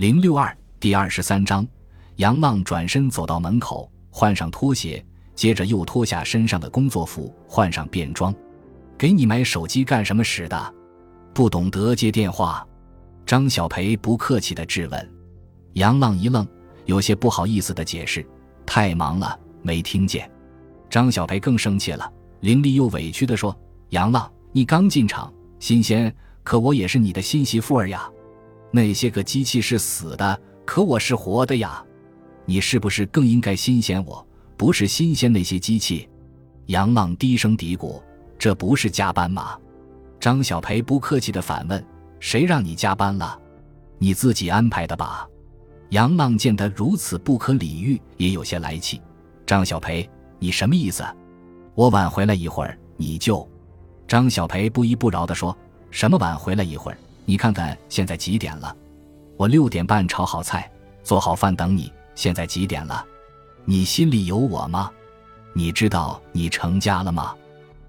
零六二第二十三章，杨浪转身走到门口，换上拖鞋，接着又脱下身上的工作服，换上便装。给你买手机干什么使的？不懂得接电话？张小培不客气的质问。杨浪一愣，有些不好意思的解释：“太忙了，没听见。”张小培更生气了，凌厉又委屈的说：“杨浪，你刚进厂，新鲜，可我也是你的新媳妇儿呀。”那些个机器是死的，可我是活的呀！你是不是更应该新鲜我，不是新鲜那些机器？杨浪低声嘀咕：“这不是加班吗？”张小培不客气的反问：“谁让你加班了？你自己安排的吧？”杨浪见他如此不可理喻，也有些来气。张小培，你什么意思？我晚回来一会儿，你就……张小培不依不饶的说：“什么晚回来一会儿？”你看看现在几点了？我六点半炒好菜，做好饭等你。现在几点了？你心里有我吗？你知道你成家了吗？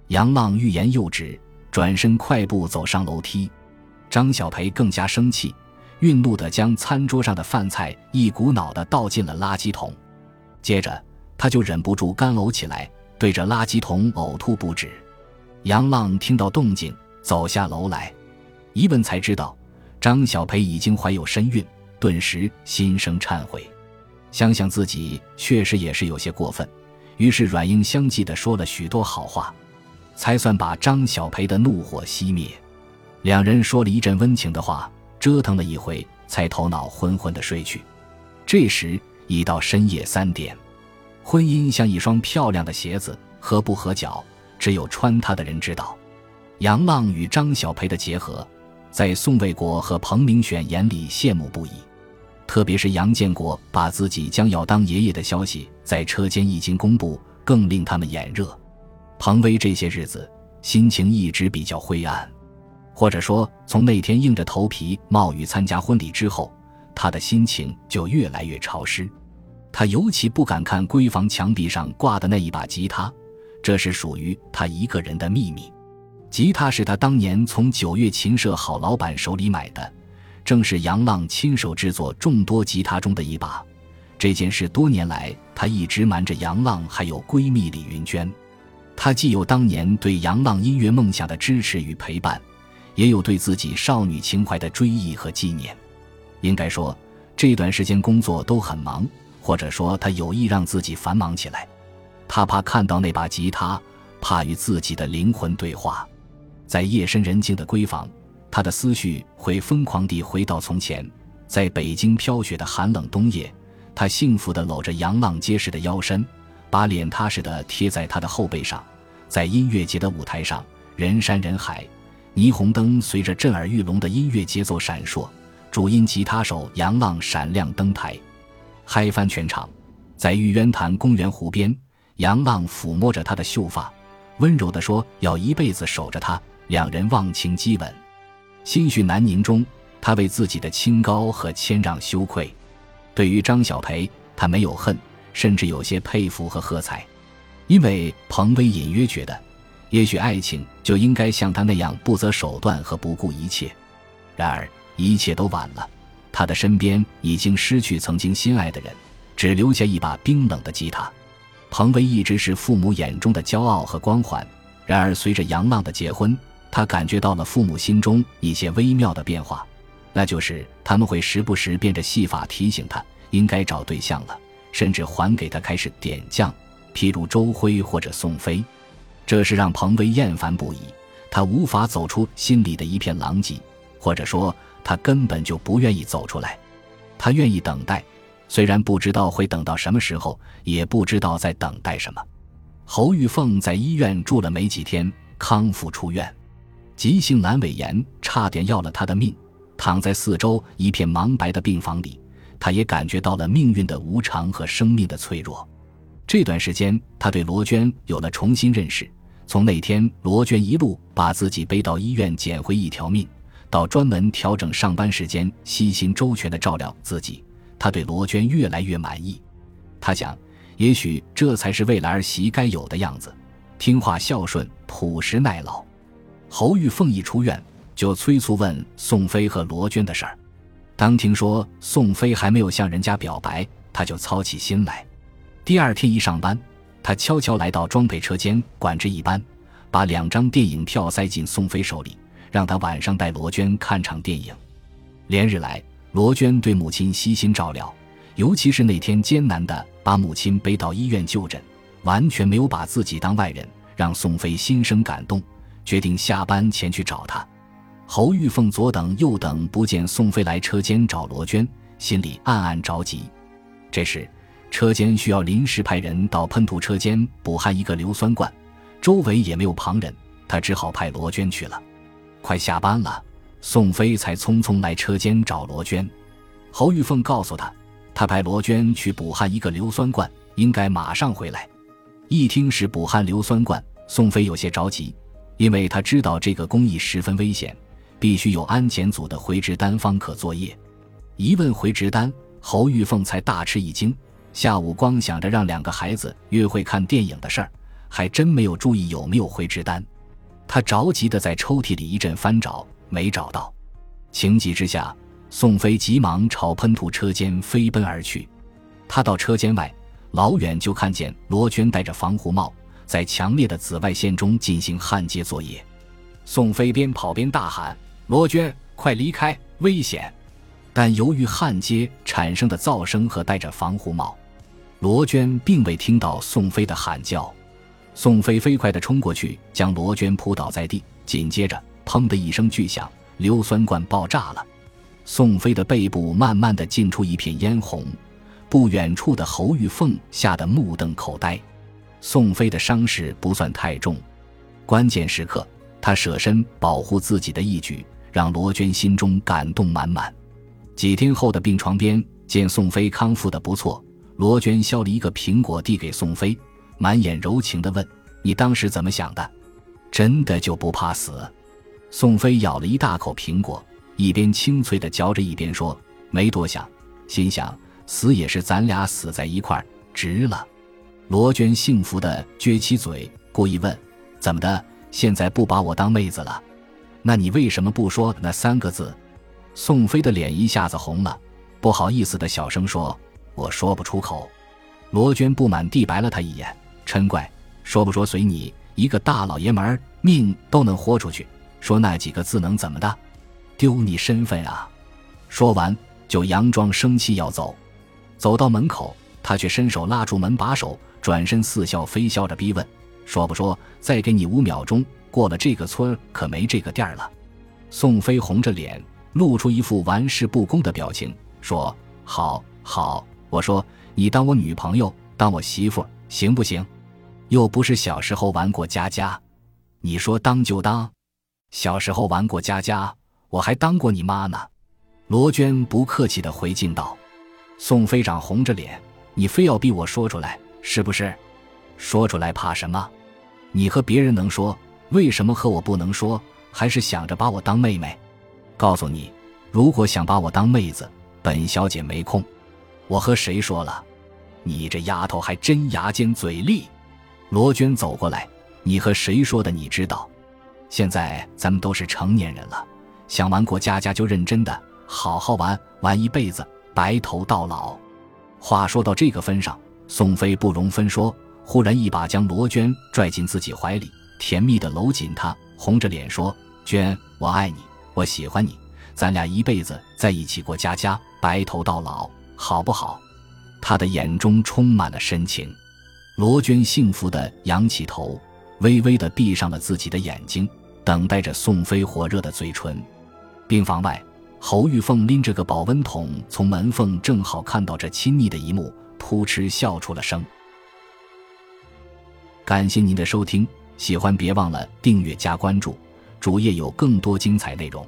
杨浪欲言又止，转身快步走上楼梯。张小培更加生气，愠怒地将餐桌上的饭菜一股脑地倒进了垃圾桶，接着他就忍不住干呕起来，对着垃圾桶呕吐不止。杨浪听到动静，走下楼来。一问才知道，张小培已经怀有身孕，顿时心生忏悔，想想自己确实也是有些过分，于是软硬相济的说了许多好话，才算把张小培的怒火熄灭。两人说了一阵温情的话，折腾了一回，才头脑昏昏的睡去。这时已到深夜三点，婚姻像一双漂亮的鞋子，合不合脚，只有穿它的人知道。杨浪与张小培的结合。在宋卫国和彭明选眼里羡慕不已，特别是杨建国把自己将要当爷爷的消息在车间一经公布，更令他们眼热。彭威这些日子心情一直比较灰暗，或者说从那天硬着头皮冒雨参加婚礼之后，他的心情就越来越潮湿。他尤其不敢看闺房墙壁上挂的那一把吉他，这是属于他一个人的秘密。吉他是他当年从九月琴社好老板手里买的，正是杨浪亲手制作众多吉他中的一把。这件事多年来，他一直瞒着杨浪，还有闺蜜李云娟。他既有当年对杨浪音乐梦想的支持与陪伴，也有对自己少女情怀的追忆和纪念。应该说，这段时间工作都很忙，或者说他有意让自己繁忙起来。他怕看到那把吉他，怕与自己的灵魂对话。在夜深人静的闺房，他的思绪会疯狂地回到从前。在北京飘雪的寒冷冬夜，他幸福地搂着杨浪结实的腰身，把脸踏实地贴在他的后背上。在音乐节的舞台上，人山人海，霓虹灯随着震耳欲聋的音乐节奏闪烁，主音吉他手杨浪闪亮登台，嗨翻全场。在玉渊潭公园湖边，杨浪抚摸着她的秀发，温柔地说：“要一辈子守着她。”两人忘情激吻，心绪难宁中，他为自己的清高和谦让羞愧。对于张小培，他没有恨，甚至有些佩服和喝彩，因为彭威隐约觉得，也许爱情就应该像他那样不择手段和不顾一切。然而一切都晚了，他的身边已经失去曾经心爱的人，只留下一把冰冷的吉他。彭威一直是父母眼中的骄傲和光环，然而随着杨浪的结婚。他感觉到了父母心中一些微妙的变化，那就是他们会时不时变着戏法提醒他应该找对象了，甚至还给他开始点将，譬如周辉或者宋飞。这是让彭威厌烦不已，他无法走出心里的一片狼藉，或者说他根本就不愿意走出来。他愿意等待，虽然不知道会等到什么时候，也不知道在等待什么。侯玉凤在医院住了没几天，康复出院。急性阑尾炎差点要了他的命，躺在四周一片茫白的病房里，他也感觉到了命运的无常和生命的脆弱。这段时间，他对罗娟有了重新认识。从那天罗娟一路把自己背到医院捡回一条命，到专门调整上班时间，悉心周全的照料自己，他对罗娟越来越满意。他想，也许这才是未来儿媳该有的样子：听话、孝顺、朴实、耐劳。侯玉凤一出院，就催促问宋飞和罗娟的事儿。当听说宋飞还没有向人家表白，他就操起心来。第二天一上班，他悄悄来到装配车间管制一班，把两张电影票塞进宋飞手里，让他晚上带罗娟看场电影。连日来，罗娟对母亲悉心照料，尤其是那天艰难的把母亲背到医院就诊，完全没有把自己当外人，让宋飞心生感动，决定下班前去找他。侯玉凤左等右等不见宋飞来车间找罗娟，心里暗暗着急。这时，车间需要临时派人到喷涂车间补焊一个硫酸罐，周围也没有旁人，他只好派罗娟去了。快下班了。宋飞才匆匆来车间找罗娟，侯玉凤告诉他，他派罗娟去补焊一个硫酸罐，应该马上回来。一听是补焊硫酸罐，宋飞有些着急，因为他知道这个工艺十分危险，必须有安检组的回执单方可作业。一问回执单，侯玉凤才大吃一惊。下午光想着让两个孩子约会看电影的事儿，还真没有注意有没有回执单。他着急地在抽屉里一阵翻找。没找到，情急之下，宋飞急忙朝喷涂车间飞奔而去。他到车间外，老远就看见罗娟戴着防护帽，在强烈的紫外线中进行焊接作业。宋飞边跑边大喊：“罗娟，快离开，危险！”但由于焊接产生的噪声和戴着防护帽，罗娟并未听到宋飞的喊叫。宋飞飞快地冲过去，将罗娟扑倒在地，紧接着。砰的一声巨响，硫酸罐爆炸了。宋飞的背部慢慢的浸出一片嫣红，不远处的侯玉凤吓得目瞪口呆。宋飞的伤势不算太重，关键时刻他舍身保护自己的义举，让罗娟心中感动满满。几天后的病床边，见宋飞康复的不错，罗娟削了一个苹果递给宋飞，满眼柔情的问：“你当时怎么想的？真的就不怕死？”宋飞咬了一大口苹果，一边清脆的嚼着，一边说：“没多想，心想死也是咱俩死在一块儿，值了。”罗娟幸福的撅起嘴，故意问：“怎么的？现在不把我当妹子了？那你为什么不说那三个字？”宋飞的脸一下子红了，不好意思的小声说：“我说不出口。”罗娟不满地白了他一眼：“嗔怪，说不说随你，一个大老爷们儿命都能豁出去。”说那几个字能怎么的？丢你身份啊！说完就佯装生气要走，走到门口，他却伸手拉住门把手，转身似笑非笑着逼问：“说不说？再给你五秒钟，过了这个村可没这个店了。”宋飞红着脸，露出一副玩世不恭的表情，说：“好，好，我说你当我女朋友，当我媳妇，行不行？又不是小时候玩过家家，你说当就当。”小时候玩过家家，我还当过你妈呢。罗娟不客气地回敬道。宋飞长红着脸：“你非要逼我说出来，是不是？说出来怕什么？你和别人能说，为什么和我不能说？还是想着把我当妹妹？告诉你，如果想把我当妹子，本小姐没空。我和谁说了？你这丫头还真牙尖嘴利。”罗娟走过来：“你和谁说的？你知道？”现在咱们都是成年人了，想玩过家家就认真的好好玩，玩一辈子，白头到老。话说到这个份上，宋飞不容分说，忽然一把将罗娟拽进自己怀里，甜蜜的搂紧她，红着脸说：“娟，我爱你，我喜欢你，咱俩一辈子在一起过家家，白头到老，好不好？”他的眼中充满了深情。罗娟幸福的仰起头，微微的闭上了自己的眼睛。等待着宋飞火热的嘴唇。病房外，侯玉凤拎着个保温桶，从门缝正好看到这亲昵的一幕，扑哧笑出了声。感谢您的收听，喜欢别忘了订阅加关注，主页有更多精彩内容。